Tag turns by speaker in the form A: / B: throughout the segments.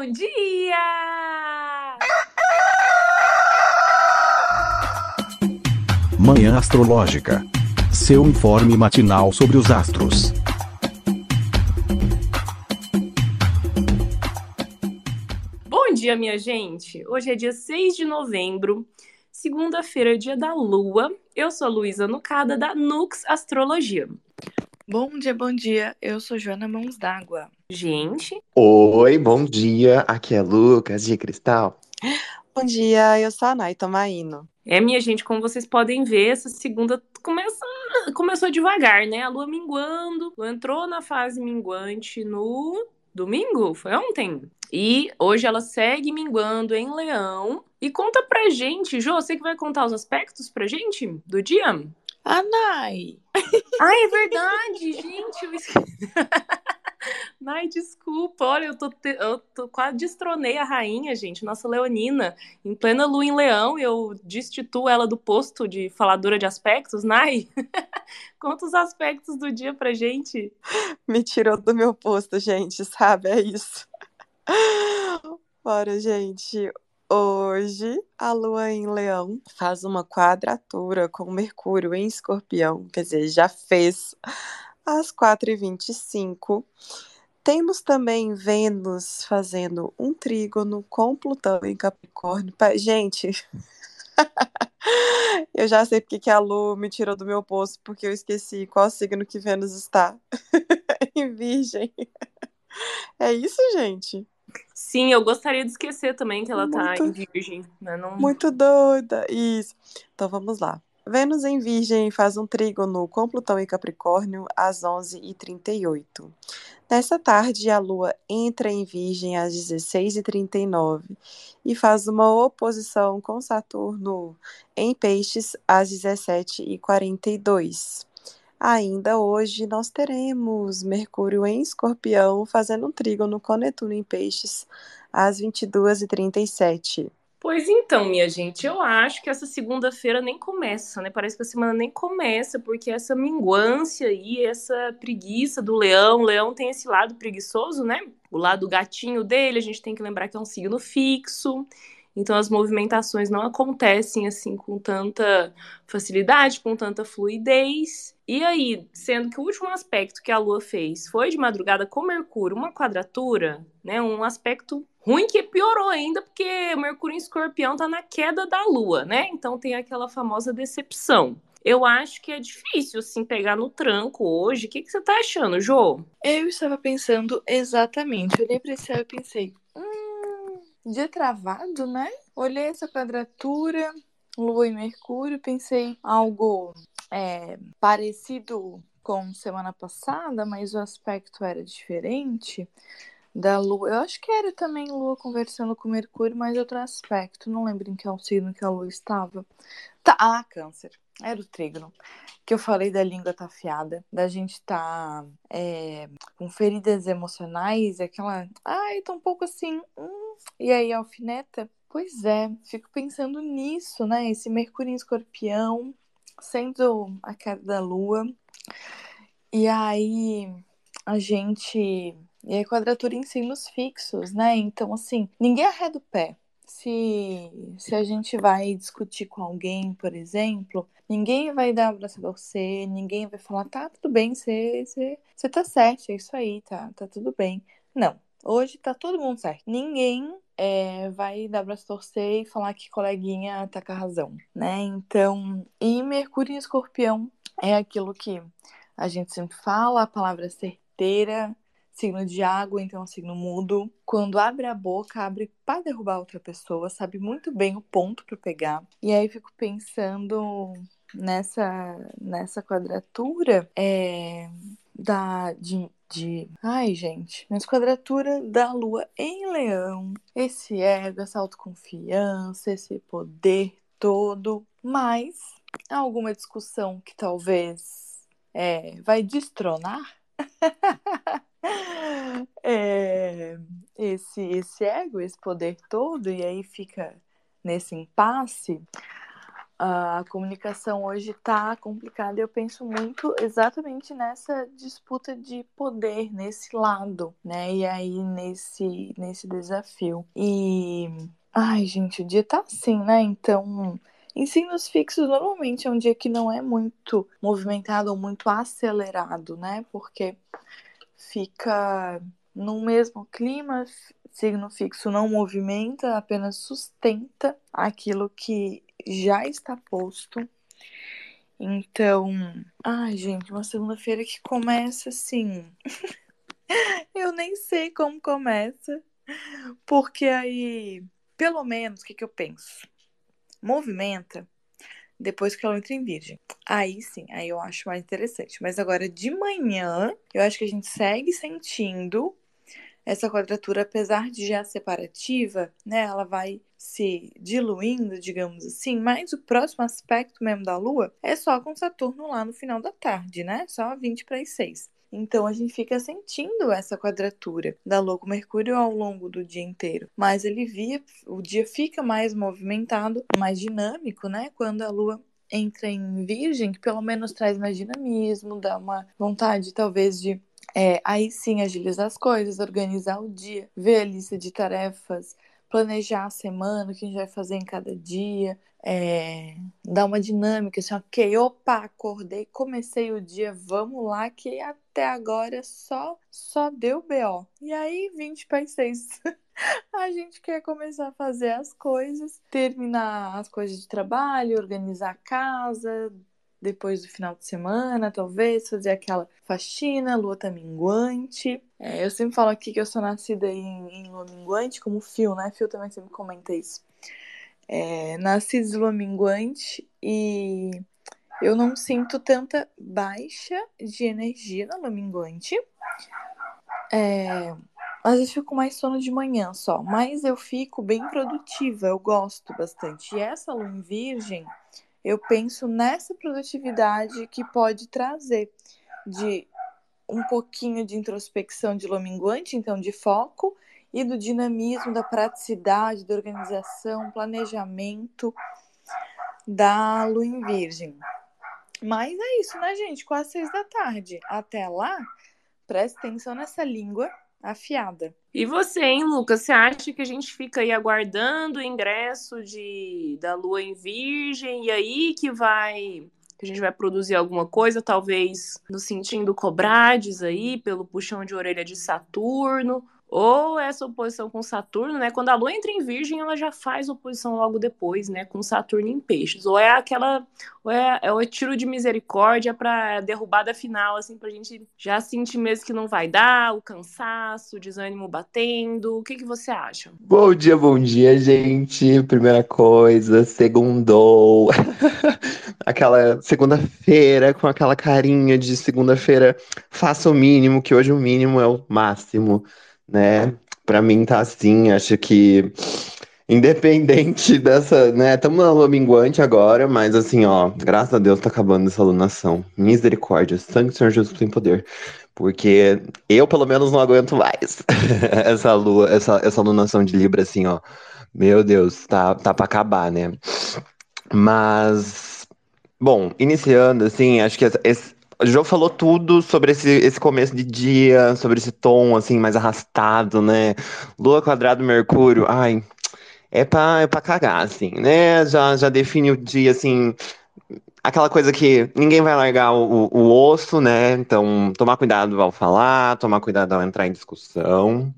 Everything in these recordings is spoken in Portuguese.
A: Bom dia!
B: Manhã Astrológica. Seu informe matinal sobre os astros.
A: Bom dia, minha gente! Hoje é dia 6 de novembro, segunda-feira, dia da Lua. Eu sou a Luísa Nucada, da Nux Astrologia.
C: Bom dia, bom dia. Eu sou Joana Mãos d'Água.
A: Gente,
D: Oi, bom dia. Aqui é Lucas de Cristal.
E: Bom dia, eu sou a Nay Tomaino.
A: é minha gente, como vocês podem ver, essa segunda começa, começou devagar, né? A Lua minguando, Lua entrou na fase minguante no domingo, foi ontem. E hoje ela segue minguando em Leão. E conta pra gente, Jô, você que vai contar os aspectos pra gente do dia?
C: Anai!
A: Ah, é verdade, gente. Eu esqueci. Ai, desculpa. Olha, eu, tô te- eu tô quase destronei a rainha, gente, nossa Leonina. Em plena lua em leão, eu destituo ela do posto de faladora de aspectos. Nai, conta os aspectos do dia pra gente.
E: Me tirou do meu posto, gente, sabe? É isso. Bora, gente. Hoje a lua em Leão faz uma quadratura com Mercúrio em Escorpião, quer dizer, já fez às 4h25. Temos também Vênus fazendo um trígono com Plutão em Capricórnio. Gente, eu já sei porque que a Lua me tirou do meu posto, porque eu esqueci qual signo que Vênus está. em Virgem. É isso, gente?
A: Sim, eu gostaria de esquecer também que ela tá
E: Muito-
A: em virgem, mas não.
E: Muito doida. Isso. Então vamos lá. Vênus em Virgem faz um trígono com Plutão em Capricórnio às 11h38. Nessa tarde, a Lua entra em Virgem às 16h39 e faz uma oposição com Saturno em Peixes às 17h42. Ainda hoje, nós teremos Mercúrio em Escorpião fazendo um trígono com Netuno em Peixes às 22h37.
A: Pois então, minha gente, eu acho que essa segunda-feira nem começa, né? Parece que a semana nem começa, porque essa minguância aí, essa preguiça do leão, o leão tem esse lado preguiçoso, né? O lado gatinho dele, a gente tem que lembrar que é um signo fixo. Então as movimentações não acontecem assim com tanta facilidade, com tanta fluidez. E aí, sendo que o último aspecto que a Lua fez foi de madrugada com Mercúrio, uma quadratura, né? Um aspecto ruim que piorou ainda, porque Mercúrio em Escorpião tá na queda da Lua, né? Então tem aquela famosa decepção. Eu acho que é difícil, assim, pegar no tranco hoje. O que, que você tá achando, Jô?
C: Eu estava pensando exatamente. Olhei para esse céu e pensei, hum, dia travado, né? Olhei essa quadratura, Lua e Mercúrio, pensei algo é, parecido com semana passada, mas o aspecto era diferente da Lua. Eu acho que era também Lua conversando com Mercúrio, mas outro aspecto. Não lembro em que signo que a Lua estava. Tá, ah, câncer. Era o trígono. Que eu falei da língua tá afiada, da gente tá é, com feridas emocionais, aquela. Ai, tô um pouco assim. hum, e aí, alfineta? Pois é, fico pensando nisso, né? Esse Mercúrio em escorpião, sendo a queda da Lua. E aí, a gente. E a quadratura em signos fixos, né? Então, assim, ninguém arreda o pé. Se, se a gente vai discutir com alguém, por exemplo, ninguém vai dar abraço a torcer, ninguém vai falar, tá, tudo bem, você, você, você tá certo, é isso aí, tá, tá tudo bem. Não, hoje tá todo mundo certo. Ninguém é, vai dar abraço a torcer e falar que coleguinha tá com a razão, né? Então, e Mercúrio em Escorpião é aquilo que a gente sempre fala, a palavra certeira, signo de água, então é um signo mudo. Quando abre a boca, abre para derrubar outra pessoa, sabe muito bem o ponto para pegar. E aí fico pensando nessa nessa quadratura é, da de, de ai gente, nessa quadratura da lua em leão, esse ego, essa autoconfiança, esse poder todo, mas alguma discussão que talvez é, vai destronar? É, esse, esse ego, esse poder todo, e aí fica nesse impasse. A comunicação hoje está complicada. Eu penso muito exatamente nessa disputa de poder nesse lado, né? E aí nesse nesse desafio. E ai, gente, o dia tá assim, né? Então, ensinos fixos normalmente é um dia que não é muito movimentado ou muito acelerado, né? Porque fica no mesmo clima, signo fixo não movimenta, apenas sustenta aquilo que já está posto. Então, ai, gente, uma segunda-feira que começa assim. eu nem sei como começa, porque aí, pelo menos, o que, que eu penso? Movimenta depois que ela entra em virgem. Aí sim, aí eu acho mais interessante. Mas agora de manhã, eu acho que a gente segue sentindo essa quadratura, apesar de já separativa, né, ela vai se diluindo, digamos assim, mas o próximo aspecto mesmo da Lua é só com Saturno lá no final da tarde, né? Só 20 para as 6. Então a gente fica sentindo essa quadratura da Lua com Mercúrio ao longo do dia inteiro. Mas ele via, o dia fica mais movimentado, mais dinâmico, né? Quando a Lua entra em Virgem, que pelo menos traz mais dinamismo, dá uma vontade talvez de é, aí sim agilizar as coisas, organizar o dia, ver a lista de tarefas, planejar a semana, o que a gente vai fazer em cada dia, é, dar uma dinâmica, assim, ok, opa, acordei, comecei o dia, vamos lá, que até agora só, só deu BO. E aí, 20 para 6. a gente quer começar a fazer as coisas, terminar as coisas de trabalho, organizar a casa, depois do final de semana, talvez, fazer aquela faxina, lua tá minguante. É, eu sempre falo aqui que eu sou nascida em, em lua minguante, como Fio, né? Fio também sempre comenta isso. É, nasci de lua minguante e eu não sinto tanta baixa de energia na lua minguante. É, às vezes fico mais sono de manhã só, mas eu fico bem produtiva, eu gosto bastante. E essa lua em virgem eu penso nessa produtividade que pode trazer de um pouquinho de introspecção de lominguante, então de foco, e do dinamismo, da praticidade, da organização, planejamento da lua em virgem. Mas é isso, né, gente? Quase seis da tarde. Até lá, preste atenção nessa língua afiada.
A: E você, hein, Lucas? Você acha que a gente fica aí aguardando o ingresso de, da Lua em Virgem e aí que vai que a gente vai produzir alguma coisa, talvez no sentindo cobrades aí, pelo puxão de orelha de Saturno, ou essa oposição com Saturno, né? Quando a Lua entra em Virgem, ela já faz oposição logo depois, né? Com Saturno em Peixes. Ou é aquela, ou é, é o tiro de misericórdia para derrubada final, assim, pra gente já sentir mesmo que não vai dar, o cansaço, o desânimo batendo. O que, que você acha?
D: Bom dia, bom dia, gente. Primeira coisa, segundou. aquela segunda-feira com aquela carinha de segunda-feira, faça o mínimo, que hoje o mínimo é o máximo né? Para mim tá assim, acho que independente dessa, né? Estamos na lua minguante agora, mas assim, ó, graças a Deus tá acabando essa alunação. Misericórdia, sangue do Senhor Jesus tem poder. Porque eu, pelo menos, não aguento mais essa lua, essa, essa alunação de Libra, assim, ó. Meu Deus, tá, tá pra acabar, né? Mas, bom, iniciando, assim, acho que esse, o falou tudo sobre esse, esse começo de dia, sobre esse tom, assim, mais arrastado, né? Lua quadrado Mercúrio, ai, é pra, é pra cagar, assim, né? Já, já define o dia, assim, aquela coisa que ninguém vai largar o, o osso, né? Então, tomar cuidado ao falar, tomar cuidado ao entrar em discussão.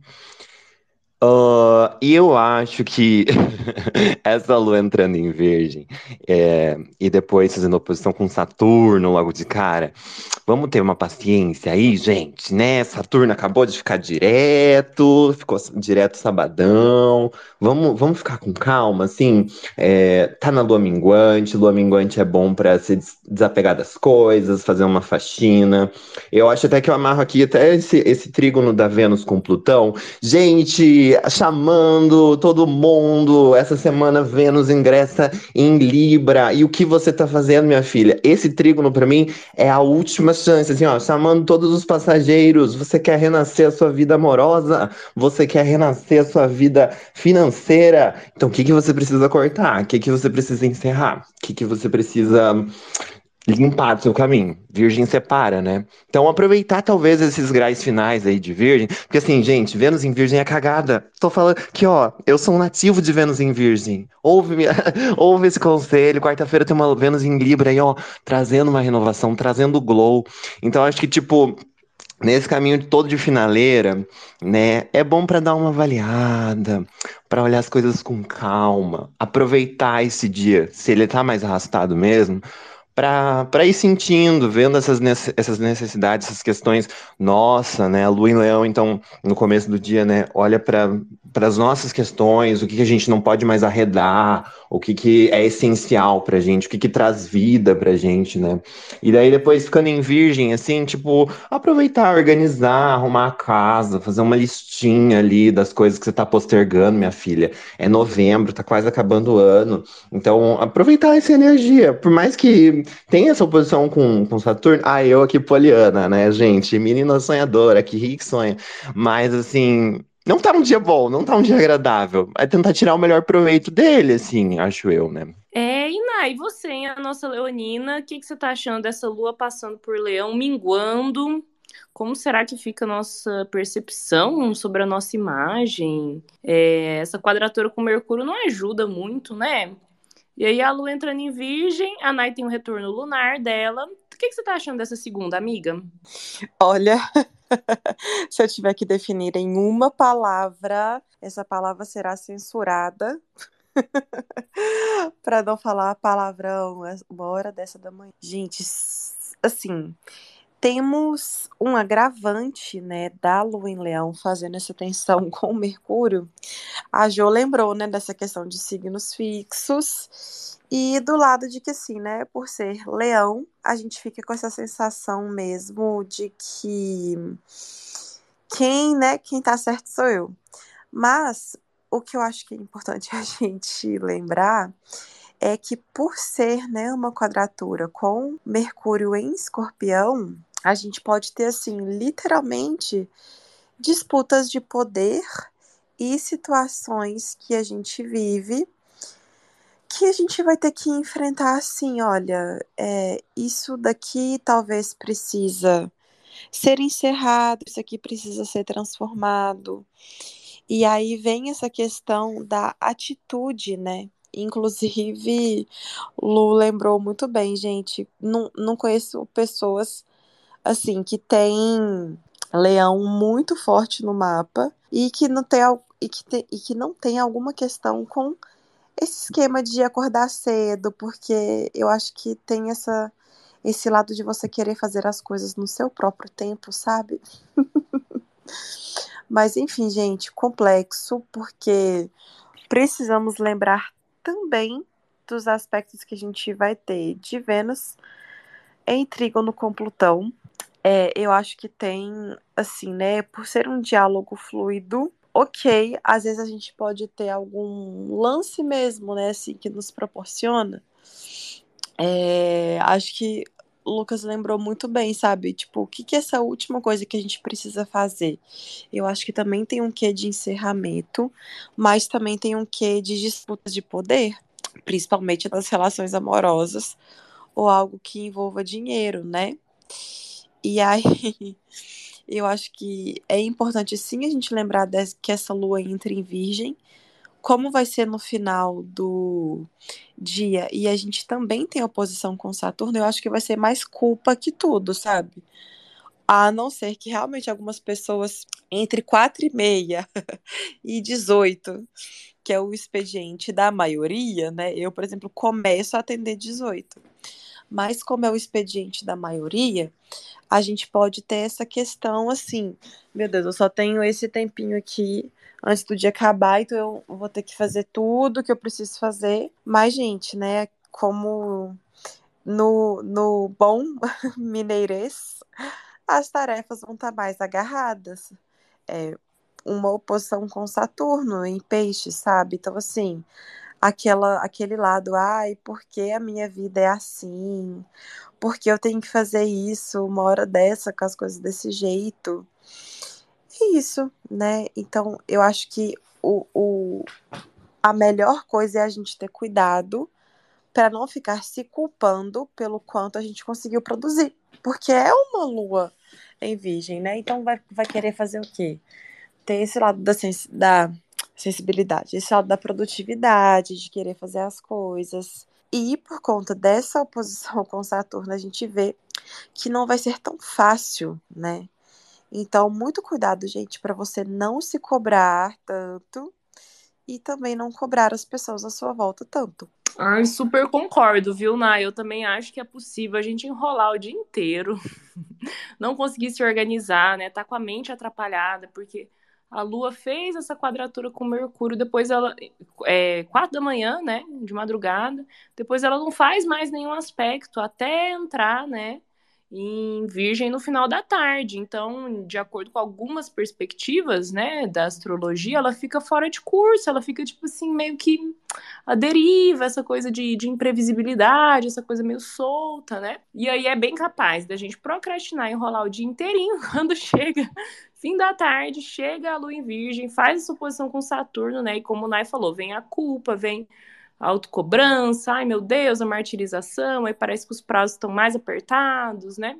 D: Uh, e eu acho que essa lua entrando em Virgem é, e depois fazendo oposição com Saturno logo de cara, vamos ter uma paciência aí, gente, né? Saturno acabou de ficar direto, ficou direto sabadão. Vamos, vamos ficar com calma, assim. É, tá na lua minguante, lua minguante é bom para se desapegar das coisas, fazer uma faxina. Eu acho até que eu amarro aqui até esse, esse trígono da Vênus com Plutão. Gente chamando todo mundo. Essa semana Vênus ingressa em Libra. E o que você tá fazendo, minha filha? Esse trígono para mim é a última chance, assim, ó, chamando todos os passageiros. Você quer renascer a sua vida amorosa? Você quer renascer a sua vida financeira? Então, o que que você precisa cortar? O que que você precisa encerrar? O que que você precisa limpar do seu caminho. Virgem separa, né? Então aproveitar talvez esses graus finais aí de Virgem, porque assim, gente, Vênus em Virgem é cagada. Tô falando que, ó, eu sou um nativo de Vênus em Virgem. Ouve, ouve esse conselho. Quarta-feira tem uma Vênus em Libra aí, ó, trazendo uma renovação, trazendo glow. Então acho que tipo Nesse caminho todo de finaleira, né, é bom para dar uma avaliada, para olhar as coisas com calma, aproveitar esse dia, se ele tá mais arrastado mesmo, para ir sentindo, vendo essas, essas necessidades, essas questões. Nossa, né? A Lua em Leão, então, no começo do dia, né? Olha para as nossas questões, o que, que a gente não pode mais arredar, o que, que é essencial para gente, o que, que traz vida para gente, né? E daí depois ficando em virgem, assim, tipo, aproveitar, organizar, arrumar a casa, fazer uma listinha ali das coisas que você está postergando, minha filha. É novembro, tá quase acabando o ano. Então, aproveitar essa energia, por mais que tem essa oposição com, com Saturno. Ah, eu aqui, Poliana, né, gente? Menina sonhadora, que rico sonha. Mas, assim, não tá um dia bom, não tá um dia agradável. É tentar tirar o melhor proveito dele, assim, acho eu, né?
A: É, Iná, e você, hein, a nossa Leonina, o que, que você tá achando dessa lua passando por Leão, minguando? Como será que fica a nossa percepção sobre a nossa imagem? É, essa quadratura com Mercúrio não ajuda muito, né? E aí a Lua entrando em Virgem, a Nai tem um retorno lunar dela. O que, que você tá achando dessa segunda, amiga?
E: Olha, se eu tiver que definir em uma palavra, essa palavra será censurada. para não falar palavrão uma hora dessa da manhã. Gente, assim, temos um agravante, né, da Lua em Leão fazendo essa tensão com o Mercúrio. A Jo lembrou, né, dessa questão de signos fixos e do lado de que assim, né, por ser Leão, a gente fica com essa sensação mesmo de que quem, né, quem tá certo sou eu. Mas o que eu acho que é importante a gente lembrar é que por ser, né, uma quadratura com Mercúrio em Escorpião, a gente pode ter, assim, literalmente disputas de poder e situações que a gente vive que a gente vai ter que enfrentar assim, olha, é, isso daqui talvez precisa ser encerrado, isso aqui precisa ser transformado. E aí vem essa questão da atitude, né? Inclusive, Lu lembrou muito bem, gente. Não, não conheço pessoas assim, que tem leão muito forte no mapa e que não tem, e que tem, e que não tem alguma questão com esse esquema de acordar cedo, porque eu acho que tem essa esse lado de você querer fazer as coisas no seu próprio tempo, sabe? Mas enfim, gente, complexo, porque precisamos lembrar também dos aspectos que a gente vai ter de Vênus em trígono com Plutão, é, eu acho que tem, assim, né, por ser um diálogo fluido, ok, às vezes a gente pode ter algum lance mesmo, né, assim, que nos proporciona. É, acho que o Lucas lembrou muito bem, sabe? Tipo, o que, que é essa última coisa que a gente precisa fazer? Eu acho que também tem um quê de encerramento, mas também tem um quê de disputas de poder, principalmente nas relações amorosas ou algo que envolva dinheiro, né? E aí, eu acho que é importante sim a gente lembrar que essa lua entra em Virgem, como vai ser no final do dia, e a gente também tem oposição com Saturno, eu acho que vai ser mais culpa que tudo, sabe? A não ser que realmente algumas pessoas entre 4 e meia e 18, que é o expediente da maioria, né? Eu, por exemplo, começo a atender 18. Mas como é o expediente da maioria, a gente pode ter essa questão assim, meu Deus, eu só tenho esse tempinho aqui antes do dia acabar, então eu vou ter que fazer tudo que eu preciso fazer. Mas, gente, né, como no, no bom mineirês, as tarefas vão estar tá mais agarradas. É, uma oposição com Saturno em peixe, sabe? Então, assim, aquela, aquele lado, ai, por que a minha vida é assim? Por que eu tenho que fazer isso uma hora dessa, com as coisas desse jeito? É isso, né? Então, eu acho que o, o, a melhor coisa é a gente ter cuidado para não ficar se culpando pelo quanto a gente conseguiu produzir. Porque é uma lua em virgem, né? Então vai, vai querer fazer o quê? Ter esse lado da, sens da sensibilidade, esse lado da produtividade, de querer fazer as coisas. E por conta dessa oposição com Saturno, a gente vê que não vai ser tão fácil, né? Então, muito cuidado, gente, para você não se cobrar tanto e também não cobrar as pessoas à sua volta tanto.
A: Ai, super concordo, viu, Nai? Eu também acho que é possível a gente enrolar o dia inteiro, não conseguir se organizar, né? Tá com a mente atrapalhada, porque a Lua fez essa quadratura com Mercúrio, depois ela. É, quatro da manhã, né? De madrugada. Depois ela não faz mais nenhum aspecto até entrar, né? Em Virgem no final da tarde. Então, de acordo com algumas perspectivas, né, da astrologia, ela fica fora de curso, ela fica, tipo assim, meio que a deriva, essa coisa de, de imprevisibilidade, essa coisa meio solta, né? E aí é bem capaz da gente procrastinar e enrolar o dia inteirinho quando chega fim da tarde, chega a lua em Virgem, faz essa oposição com Saturno, né? E como o Nai falou, vem a culpa, vem autocobrança, ai meu Deus, a martirização, aí parece que os prazos estão mais apertados, né?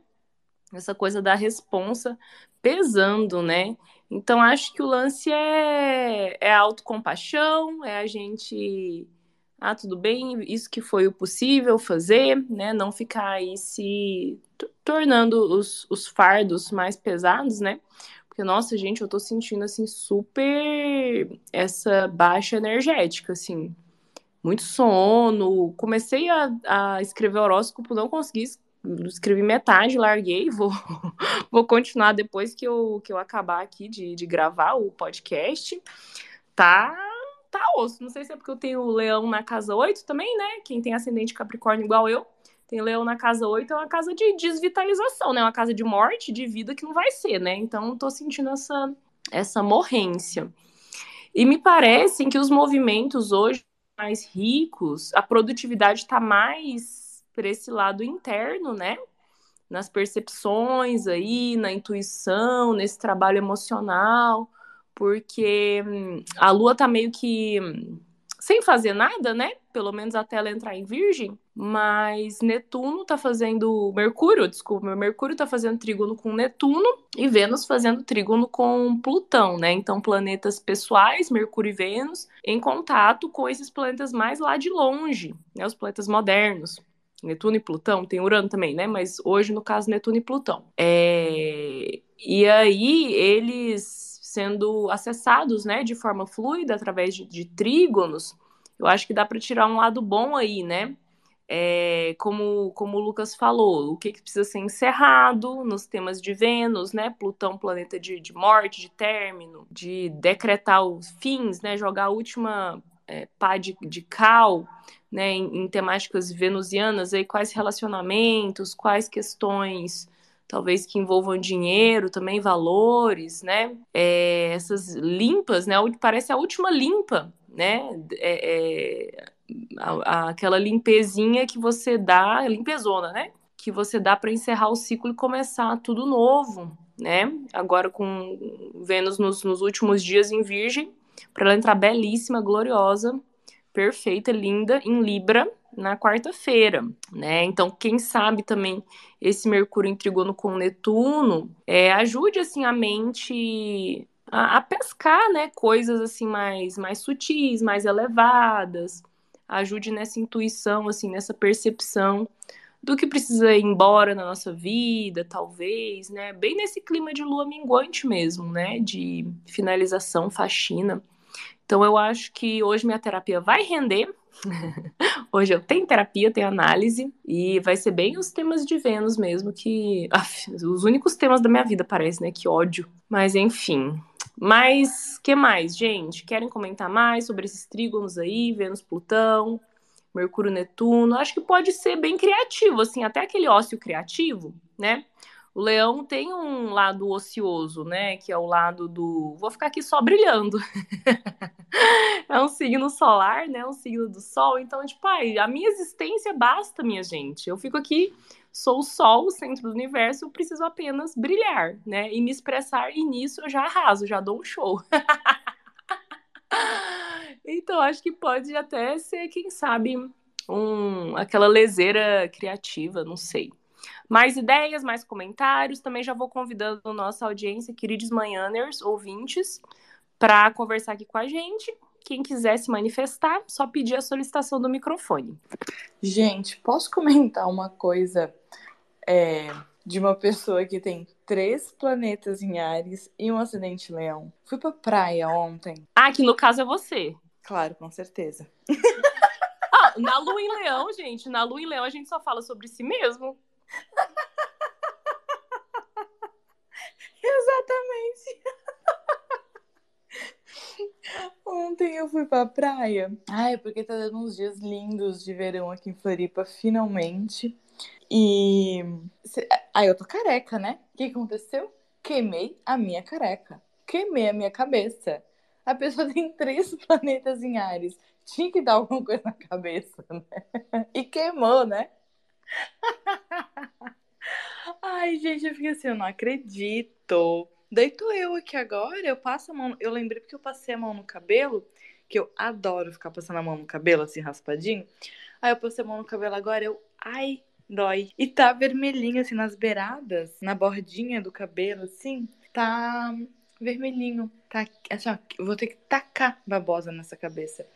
A: Essa coisa da responsa pesando, né? Então acho que o lance é, é a autocompaixão, é a gente. Ah, tudo bem, isso que foi o possível fazer, né? Não ficar aí se tornando os, os fardos mais pesados, né? Porque, nossa, gente, eu tô sentindo, assim, super essa baixa energética, assim muito sono. Comecei a, a escrever horóscopo, não consegui escrevi metade, larguei, vou, vou continuar depois que eu, que eu acabar aqui de, de gravar o podcast. Tá, tá osso. Não sei se é porque eu tenho leão na casa 8 também, né? Quem tem ascendente Capricórnio igual eu, tem leão na casa 8, é uma casa de desvitalização, né? Uma casa de morte, de vida que não vai ser, né? Então, tô sentindo essa, essa morrência. E me parecem que os movimentos hoje mais ricos, a produtividade está mais para esse lado interno, né? Nas percepções aí, na intuição, nesse trabalho emocional, porque hum, a lua tá meio que hum, sem fazer nada, né? Pelo menos até ela entrar em Virgem. Mas Netuno tá fazendo. Mercúrio, desculpa, Mercúrio tá fazendo trígono com Netuno e Vênus fazendo trígono com Plutão, né? Então, planetas pessoais, Mercúrio e Vênus, em contato com esses planetas mais lá de longe, né? Os planetas modernos. Netuno e Plutão, tem Urano também, né? Mas hoje, no caso, Netuno e Plutão. É... E aí, eles sendo acessados, né, de forma fluida através de, de trígonos, eu acho que dá para tirar um lado bom aí, né? É, como, como o Lucas falou, o que, que, precisa ser encerrado nos temas de Vênus, né? Plutão, planeta de, de morte, de término, de decretar os fins, né? Jogar a última é, pá de, de cal, né? Em, em temáticas venusianas, aí quais relacionamentos, quais questões talvez que envolvam dinheiro, também valores, né? É, essas limpas, né? Parece a última limpa, né? É, é, a, aquela limpezinha que você dá, limpezona, né? Que você dá para encerrar o ciclo e começar tudo novo, né? Agora com Vênus nos, nos últimos dias em Virgem, para ela entrar belíssima, gloriosa, perfeita, linda, em Libra, na quarta-feira, né? Então, quem sabe também esse Mercúrio em trigono com Netuno é, ajude assim a mente a, a, pescar, né? Coisas assim mais mais sutis, mais elevadas, ajude nessa intuição, assim, nessa percepção do que precisa ir embora na nossa vida, talvez, né? Bem nesse clima de lua minguante mesmo, né? De finalização, faxina. Então eu acho que hoje minha terapia vai render. hoje eu tenho terapia, tenho análise e vai ser bem os temas de Vênus mesmo que Uf, os únicos temas da minha vida parece, né? Que ódio. Mas enfim. Mas que mais, gente? Querem comentar mais sobre esses trígonos aí, Vênus, Plutão, Mercúrio, Netuno? Acho que pode ser bem criativo, assim, até aquele ócio criativo, né? O leão tem um lado ocioso, né? Que é o lado do. Vou ficar aqui só brilhando. é um signo solar, né? Um signo do sol. Então, tipo, ai, a minha existência basta, minha gente. Eu fico aqui, sou o sol, o centro do universo, preciso apenas brilhar, né? E me expressar, e nisso eu já arraso, já dou um show. então, acho que pode até ser, quem sabe, um, aquela leseira criativa, não sei. Mais ideias, mais comentários. Também já vou convidando nossa audiência, queridos manhãers, ouvintes, para conversar aqui com a gente. Quem quiser se manifestar, só pedir a solicitação do microfone.
C: Gente, posso comentar uma coisa é, de uma pessoa que tem três planetas em Ares e um acidente leão? Fui pra praia ontem.
A: Ah, que no caso é você.
C: Claro, com certeza.
A: ah, na lua em leão, gente, na lua em leão a gente só fala sobre si mesmo.
C: Exatamente. Ontem eu fui pra praia. Ai, porque tá dando uns dias lindos de verão aqui em Floripa, finalmente. E. Ai, eu tô careca, né? O que aconteceu? Queimei a minha careca. Queimei a minha cabeça. A pessoa tem três planetas em Ares. Tinha que dar alguma coisa na cabeça, né? E queimou, né? Ai, gente, eu fiquei assim, eu não acredito. Deito eu aqui agora, eu passo a mão. Eu lembrei porque eu passei a mão no cabelo, que eu adoro ficar passando a mão no cabelo, assim, raspadinho. Aí eu passei a mão no cabelo agora, eu. Ai, dói. E tá vermelhinho, assim, nas beiradas, na bordinha do cabelo, assim. Tá vermelhinho. Tá, assim, ó, vou ter que tacar babosa nessa cabeça.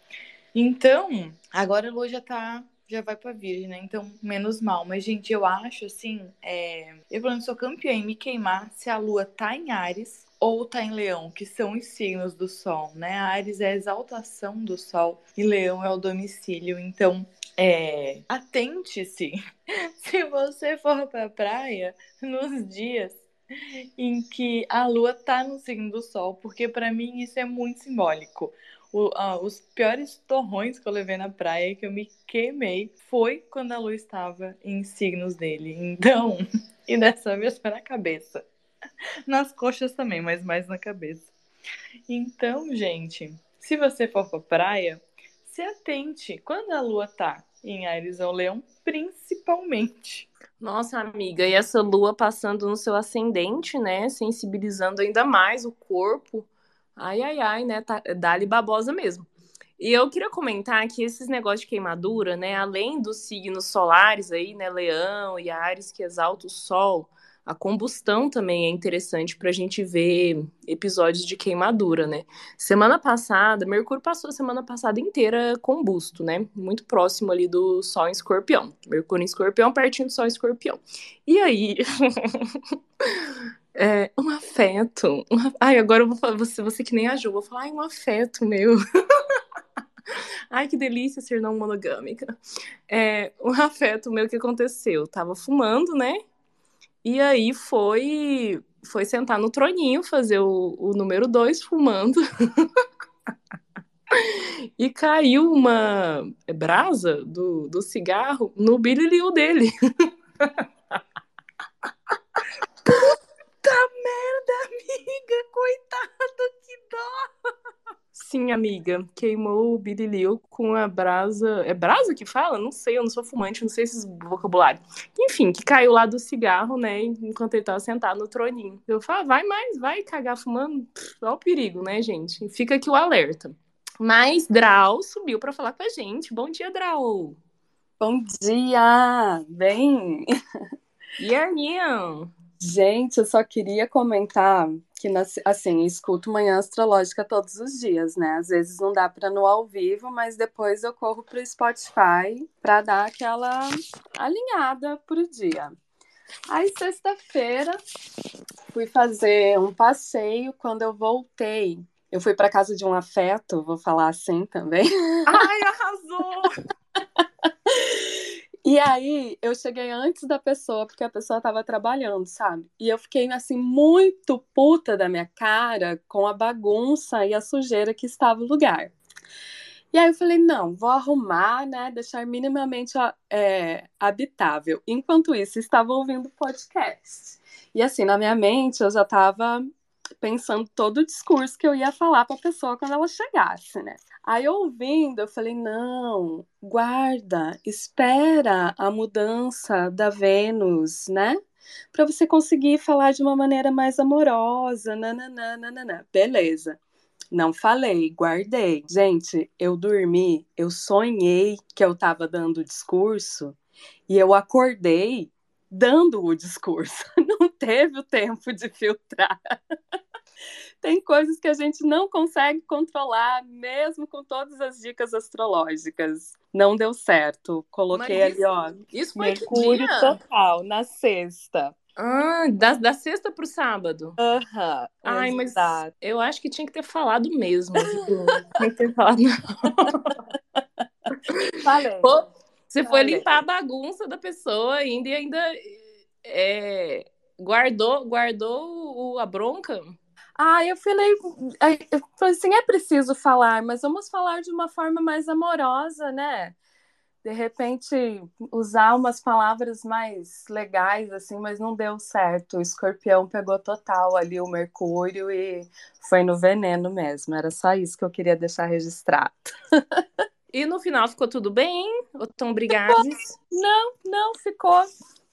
C: Então, agora a lua já tá já vai pra Virgem, né? Então, menos mal. Mas, gente, eu acho assim. É... Eu, pelo menos, sou campeã em me queimar se a lua tá em Ares ou tá em Leão, que são os signos do Sol, né? Ares é a exaltação do Sol e Leão é o domicílio. Então, é... atente-se se você for pra praia nos dias em que a lua tá no signo do Sol, porque para mim isso é muito simbólico o, ah, os piores torrões que eu levei na praia, que eu me queimei, foi quando a lua estava em signos dele. Então, e dessa vez foi na cabeça. Nas coxas também, mas mais na cabeça. Então, gente, se você for pra praia, se atente quando a lua tá em Ares ou Leão, principalmente.
A: Nossa, amiga, e essa lua passando no seu ascendente, né? Sensibilizando ainda mais o corpo Ai, ai, ai, né? Tá, babosa mesmo. E eu queria comentar que esses negócios de queimadura, né? Além dos signos solares aí, né? Leão e Ares que exalta o Sol, a combustão também é interessante para a gente ver episódios de queimadura, né? Semana passada, Mercúrio passou a semana passada inteira combusto, né? Muito próximo ali do Sol em Escorpião. Mercúrio em Escorpião, pertinho do Sol em Escorpião. E aí. É, um afeto. Um, ai, agora eu vou falar, você, você que nem a Ju, vou falar, ai, um afeto meu. ai, que delícia ser não monogâmica. É, um afeto meu que aconteceu. tava fumando, né? E aí foi foi sentar no troninho, fazer o, o número dois fumando. e caiu uma brasa do, do cigarro no bilhão dele.
C: merda, amiga! Coitado, que dó!
A: Sim, amiga, queimou o Billy com a brasa. É brasa que fala? Não sei, eu não sou fumante, não sei esses vocabulário. Enfim, que caiu lá do cigarro, né? Enquanto ele tava sentado no troninho. Eu falo, ah, vai mais, vai cagar fumando. Olha o perigo, né, gente? Fica aqui o alerta. Mas Drau subiu para falar com a gente. Bom dia, Drau!
F: Bom dia! Bem?
A: E aí?
F: Gente, eu só queria comentar que, assim, escuto Manhã Astrológica todos os dias, né? Às vezes não dá para no ao vivo, mas depois eu corro pro Spotify para dar aquela alinhada pro dia. Aí, sexta-feira, fui fazer um passeio. Quando eu voltei, eu fui para casa de um afeto, vou falar assim também.
A: Ai, arrasou!
F: E aí, eu cheguei antes da pessoa, porque a pessoa estava trabalhando, sabe? E eu fiquei, assim, muito puta da minha cara com a bagunça e a sujeira que estava no lugar. E aí eu falei, não, vou arrumar, né? Deixar minimamente é, habitável. Enquanto isso, estava ouvindo podcast. E assim, na minha mente, eu já estava pensando todo o discurso que eu ia falar para a pessoa quando ela chegasse, né? Aí ouvindo, eu falei: não, guarda, espera a mudança da Vênus, né? Para você conseguir falar de uma maneira mais amorosa, nananana. Beleza. Não falei, guardei. Gente, eu dormi, eu sonhei que eu estava dando discurso e eu acordei dando o discurso. Não teve o tempo de filtrar. Tem coisas que a gente não consegue controlar, mesmo com todas as dicas astrológicas. Não deu certo. Coloquei Mas ali, ó.
A: Isso foi
F: Mercúrio total, na sexta.
A: Ah, da, da sexta pro sábado.
F: Aham. Uhum,
A: Ai, mas eu acho que tinha que ter falado mesmo. tinha que ter falado.
F: Falei.
A: Pô, você foi limpar a bagunça da pessoa ainda e ainda é, guardou, guardou a bronca?
F: Ah, eu falei, eu falei assim, é preciso falar, mas vamos falar de uma forma mais amorosa, né? De repente, usar umas palavras mais legais, assim, mas não deu certo. O escorpião pegou total ali o Mercúrio e foi no veneno mesmo. Era só isso que eu queria deixar registrado.
A: E no final ficou tudo bem? Ou tão brigados?
F: Não, não, ficou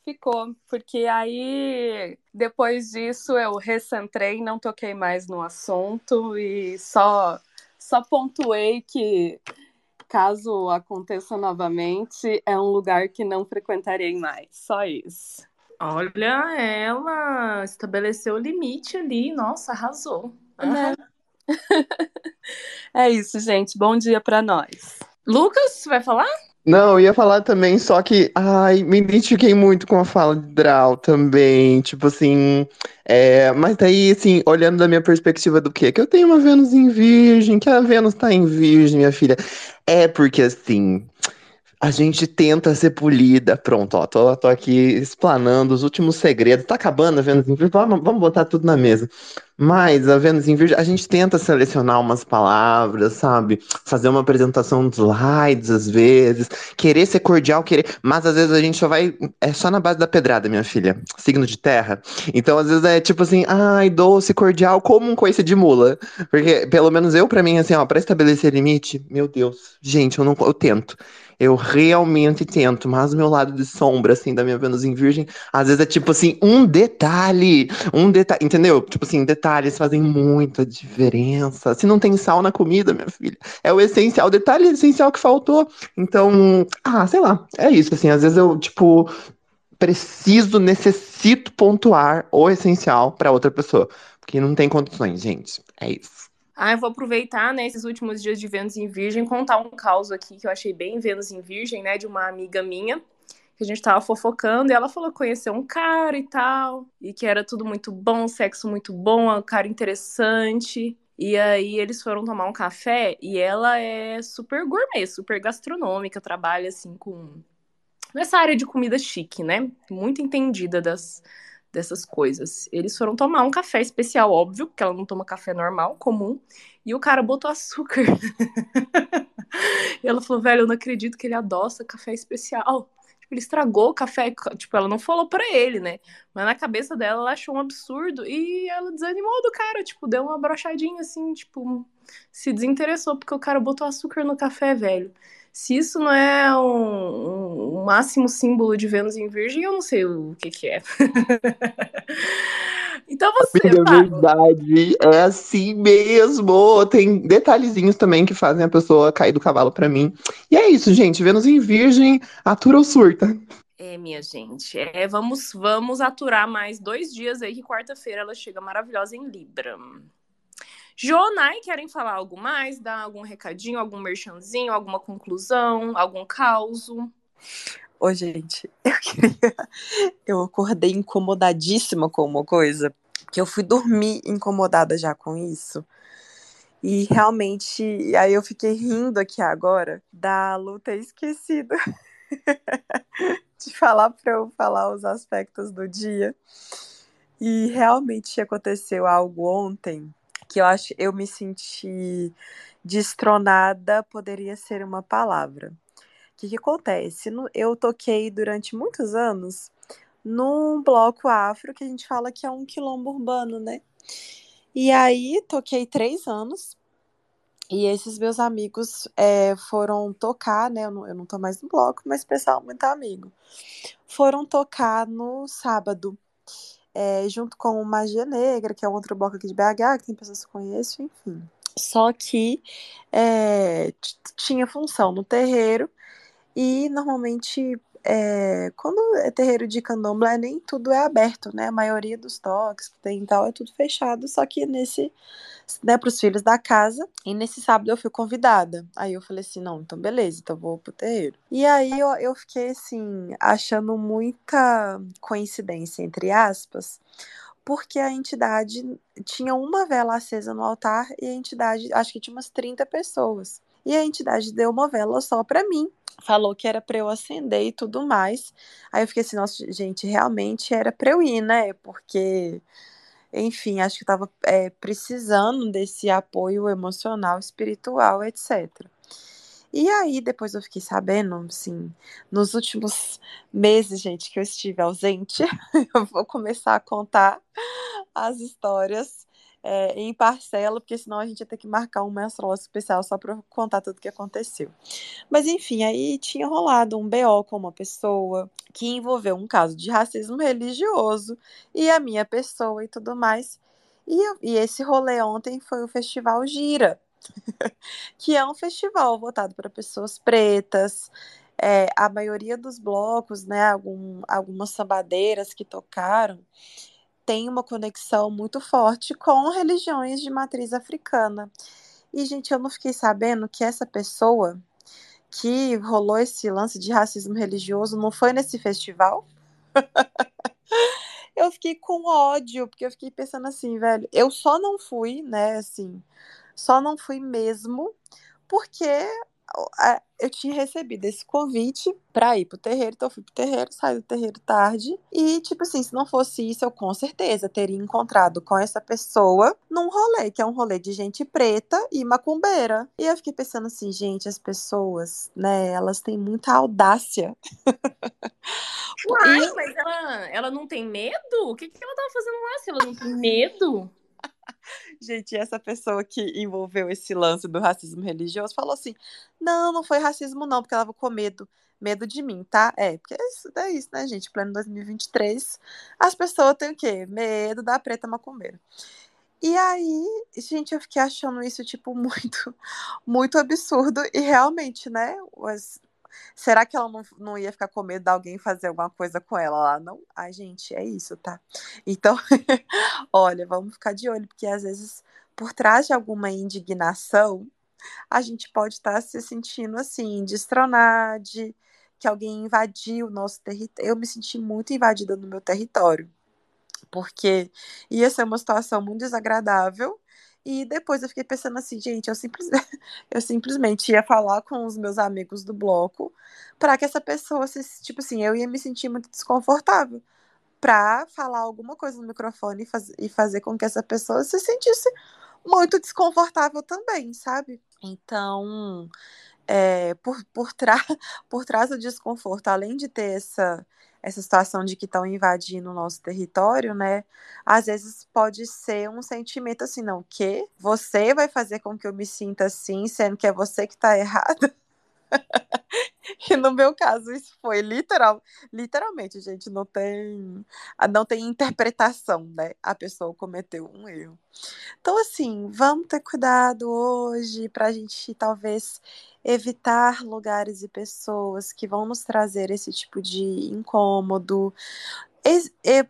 F: ficou, porque aí depois disso eu recentrei, não toquei mais no assunto e só só pontuei que caso aconteça novamente, é um lugar que não frequentarei mais. Só isso.
A: Olha, ela estabeleceu o limite ali. Nossa, arrasou. Né?
F: é isso, gente. Bom dia para nós.
A: Lucas, vai falar?
D: Não, eu ia falar também, só que, ai, me identifiquei muito com a fala de Draw também, tipo assim, é, mas daí, assim, olhando da minha perspectiva do quê? Que eu tenho uma Vênus em Virgem, que a Vênus tá em Virgem, minha filha. É porque, assim, a gente tenta ser polida. Pronto, ó, tô, tô aqui explanando os últimos segredos. Tá acabando a Vênus em Virgem, vamos, vamos botar tudo na mesa. Mas a Vênus em Virgem, a gente tenta selecionar umas palavras, sabe? Fazer uma apresentação dos slides, às vezes. Querer ser cordial, querer. Mas às vezes a gente só vai. É só na base da pedrada, minha filha. Signo de terra. Então às vezes é tipo assim, ai, doce, cordial, como um coice de mula. Porque pelo menos eu, pra mim, assim, ó, pra estabelecer limite, meu Deus. Gente, eu não. Eu tento. Eu realmente tento, mas o meu lado de sombra, assim, da minha Vênus em Virgem, às vezes é tipo assim, um detalhe, um detalhe, entendeu? Tipo assim, detalhes fazem muita diferença. Se não tem sal na comida, minha filha, é o essencial, o detalhe essencial que faltou. Então, ah, sei lá, é isso, assim, às vezes eu, tipo, preciso, necessito pontuar o essencial para outra pessoa, porque não tem condições, gente. É isso.
A: Ah, eu vou aproveitar, né, esses últimos dias de Vênus em Virgem, contar um caos aqui que eu achei bem Vênus em Virgem, né, de uma amiga minha, que a gente tava fofocando, e ela falou que conheceu um cara e tal, e que era tudo muito bom, sexo muito bom, um cara interessante. E aí eles foram tomar um café e ela é super gourmet, super gastronômica, trabalha assim com nessa área de comida chique, né? Muito entendida das dessas coisas. Eles foram tomar um café especial, óbvio, porque ela não toma café normal, comum, e o cara botou açúcar. e ela falou, velho, eu não acredito que ele adoça café especial. Tipo, ele estragou o café, tipo, ela não falou pra ele, né? Mas na cabeça dela, ela achou um absurdo e ela desanimou do cara, tipo, deu uma brochadinha assim, tipo, se desinteressou porque o cara botou açúcar no café, velho. Se isso não é um, um máximo símbolo de Vênus em Virgem, eu não sei o que, que é. então você.
D: É verdade, é assim mesmo. Tem detalhezinhos também que fazem a pessoa cair do cavalo para mim. E é isso, gente. Vênus em Virgem, atura ou surta?
A: É, minha gente. É, vamos, vamos aturar mais dois dias aí, que quarta-feira ela chega maravilhosa em Libra. Jonai, querem falar algo mais? Dar algum recadinho, algum merchanzinho, alguma conclusão, algum caos?
E: Ô, gente, eu queria. Eu acordei incomodadíssima com uma coisa, que eu fui dormir incomodada já com isso. E realmente, aí eu fiquei rindo aqui agora da luta esquecida de falar para eu falar os aspectos do dia. E realmente aconteceu algo ontem que eu acho eu me senti destronada poderia ser uma palavra. O que, que acontece? Eu toquei durante muitos anos num bloco afro que a gente fala que é um quilombo urbano, né? E aí toquei três anos. E esses meus amigos é, foram tocar, né? Eu não, eu não tô mais no bloco, mas pessoal muito amigo. Foram tocar no sábado, é, junto com o Magia Negra, que é um outro bloco aqui de BH, que tem pessoas que conheço, enfim. Só que é, tinha função no terreiro e normalmente é, quando é terreiro de candomblé, nem tudo é aberto, né? A maioria dos toques que tem e tal é tudo fechado, só que nesse, né, os filhos da casa. E nesse sábado eu fui convidada. Aí eu falei assim: não, então beleza, então vou pro terreiro. E aí eu, eu fiquei assim, achando muita coincidência, entre aspas, porque a entidade tinha uma vela acesa no altar e a entidade, acho que tinha umas 30 pessoas. E a entidade deu uma vela só para mim. Falou que era para eu acender e tudo mais. Aí eu fiquei assim, nossa, gente, realmente era para eu ir, né? Porque, enfim, acho que estava é, precisando desse apoio emocional, espiritual, etc. E aí, depois eu fiquei sabendo, assim, nos últimos meses, gente, que eu estive ausente, eu vou começar a contar as histórias é, em parcela, porque senão a gente ia ter que marcar um astrológico especial só para contar tudo o que aconteceu. Mas enfim, aí tinha rolado um BO com uma pessoa que envolveu um caso de racismo religioso e a minha pessoa e tudo mais. E, e esse rolê ontem foi o Festival Gira, que é um festival voltado para pessoas pretas. É, a maioria dos blocos, né, algum, algumas sambadeiras que tocaram, tem uma conexão muito forte com religiões de matriz africana. E, gente, eu não fiquei sabendo que essa pessoa que rolou esse lance de racismo religioso não foi nesse festival? eu fiquei com ódio, porque eu fiquei pensando assim, velho, eu só não fui, né, assim, só não fui mesmo, porque eu tinha recebido esse convite para ir pro terreiro, então eu fui pro terreiro, saí do terreiro tarde. E, tipo assim, se não fosse isso, eu com certeza teria encontrado com essa pessoa num rolê, que é um rolê de gente preta e macumbeira. E eu fiquei pensando assim, gente, as pessoas, né, elas têm muita audácia.
A: Uai, e... mas ela, ela não tem medo? O que, que ela tava fazendo lá se ela não tem medo?
E: Gente, essa pessoa que envolveu esse lance do racismo religioso falou assim: não, não foi racismo, não, porque ela tava com medo. Medo de mim, tá? É, porque é isso, é né, gente? Plano 2023, as pessoas têm o quê? Medo da preta macumbeira. E aí, gente, eu fiquei achando isso, tipo, muito, muito absurdo. E realmente, né? As, Será que ela não, não ia ficar com medo de alguém fazer alguma coisa com ela lá? Não? Ai, gente, é isso, tá? Então, olha, vamos ficar de olho, porque às vezes, por trás de alguma indignação, a gente pode estar tá se sentindo assim, destronar, de que alguém invadiu o nosso território. Eu me senti muito invadida no meu território, porque ia ser uma situação muito desagradável e depois eu fiquei pensando assim, gente, eu, simples, eu simplesmente ia falar com os meus amigos do bloco para que essa pessoa, se, tipo assim, eu ia me sentir muito desconfortável para falar alguma coisa no microfone e, faz, e fazer com que essa pessoa se sentisse muito desconfortável também, sabe? Então, é, por, por, por trás do desconforto, além de ter essa essa situação de que estão invadindo o nosso território, né? Às vezes pode ser um sentimento assim, não, que você vai fazer com que eu me sinta assim, sendo que é você que está errado. e no meu caso isso foi literal, literalmente, gente, não tem não tem interpretação, né? A pessoa cometeu um erro. Então assim, vamos ter cuidado hoje para a gente talvez evitar lugares e pessoas que vão nos trazer esse tipo de incômodo.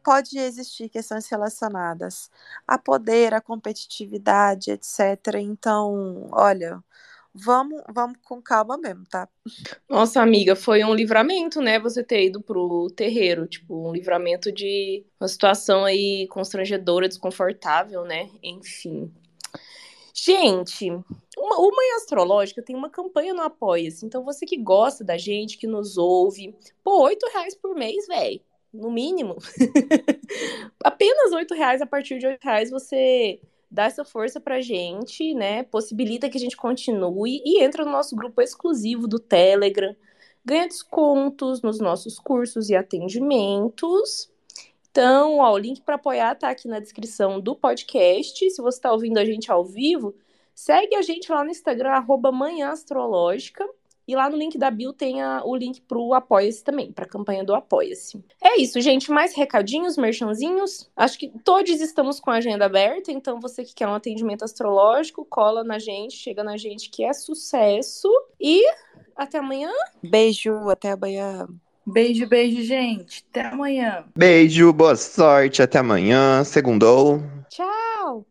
E: pode existir questões relacionadas a poder, a competitividade, etc. Então, olha, vamos, vamos com calma mesmo, tá?
A: Nossa, amiga, foi um livramento, né? Você ter ido pro terreiro, tipo, um livramento de uma situação aí constrangedora, desconfortável, né? Enfim. Gente, uma, o Manhã Astrológica tem uma campanha no Apoia-se. Então, você que gosta da gente, que nos ouve, pô, oito reais por mês, velho. No mínimo. Apenas oito reais, a partir de oito reais, você dá essa força pra gente, né? Possibilita que a gente continue e entra no nosso grupo exclusivo do Telegram. Ganha descontos nos nossos cursos e atendimentos Então, ó, o link para apoiar tá aqui na descrição do podcast. Se você está ouvindo a gente ao vivo, segue a gente lá no Instagram, arroba Manhã Astrológica. E lá no link da Bill tem a, o link pro Apoia-se também, pra campanha do Apoia-se. É isso, gente. Mais recadinhos, merchanzinhos. Acho que todos estamos com a agenda aberta, então você que quer um atendimento astrológico, cola na gente, chega na gente que é sucesso. E até amanhã.
E: Beijo, até amanhã.
C: Beijo, beijo, gente. Até amanhã.
D: Beijo, boa sorte, até amanhã. Segundou.
A: Tchau!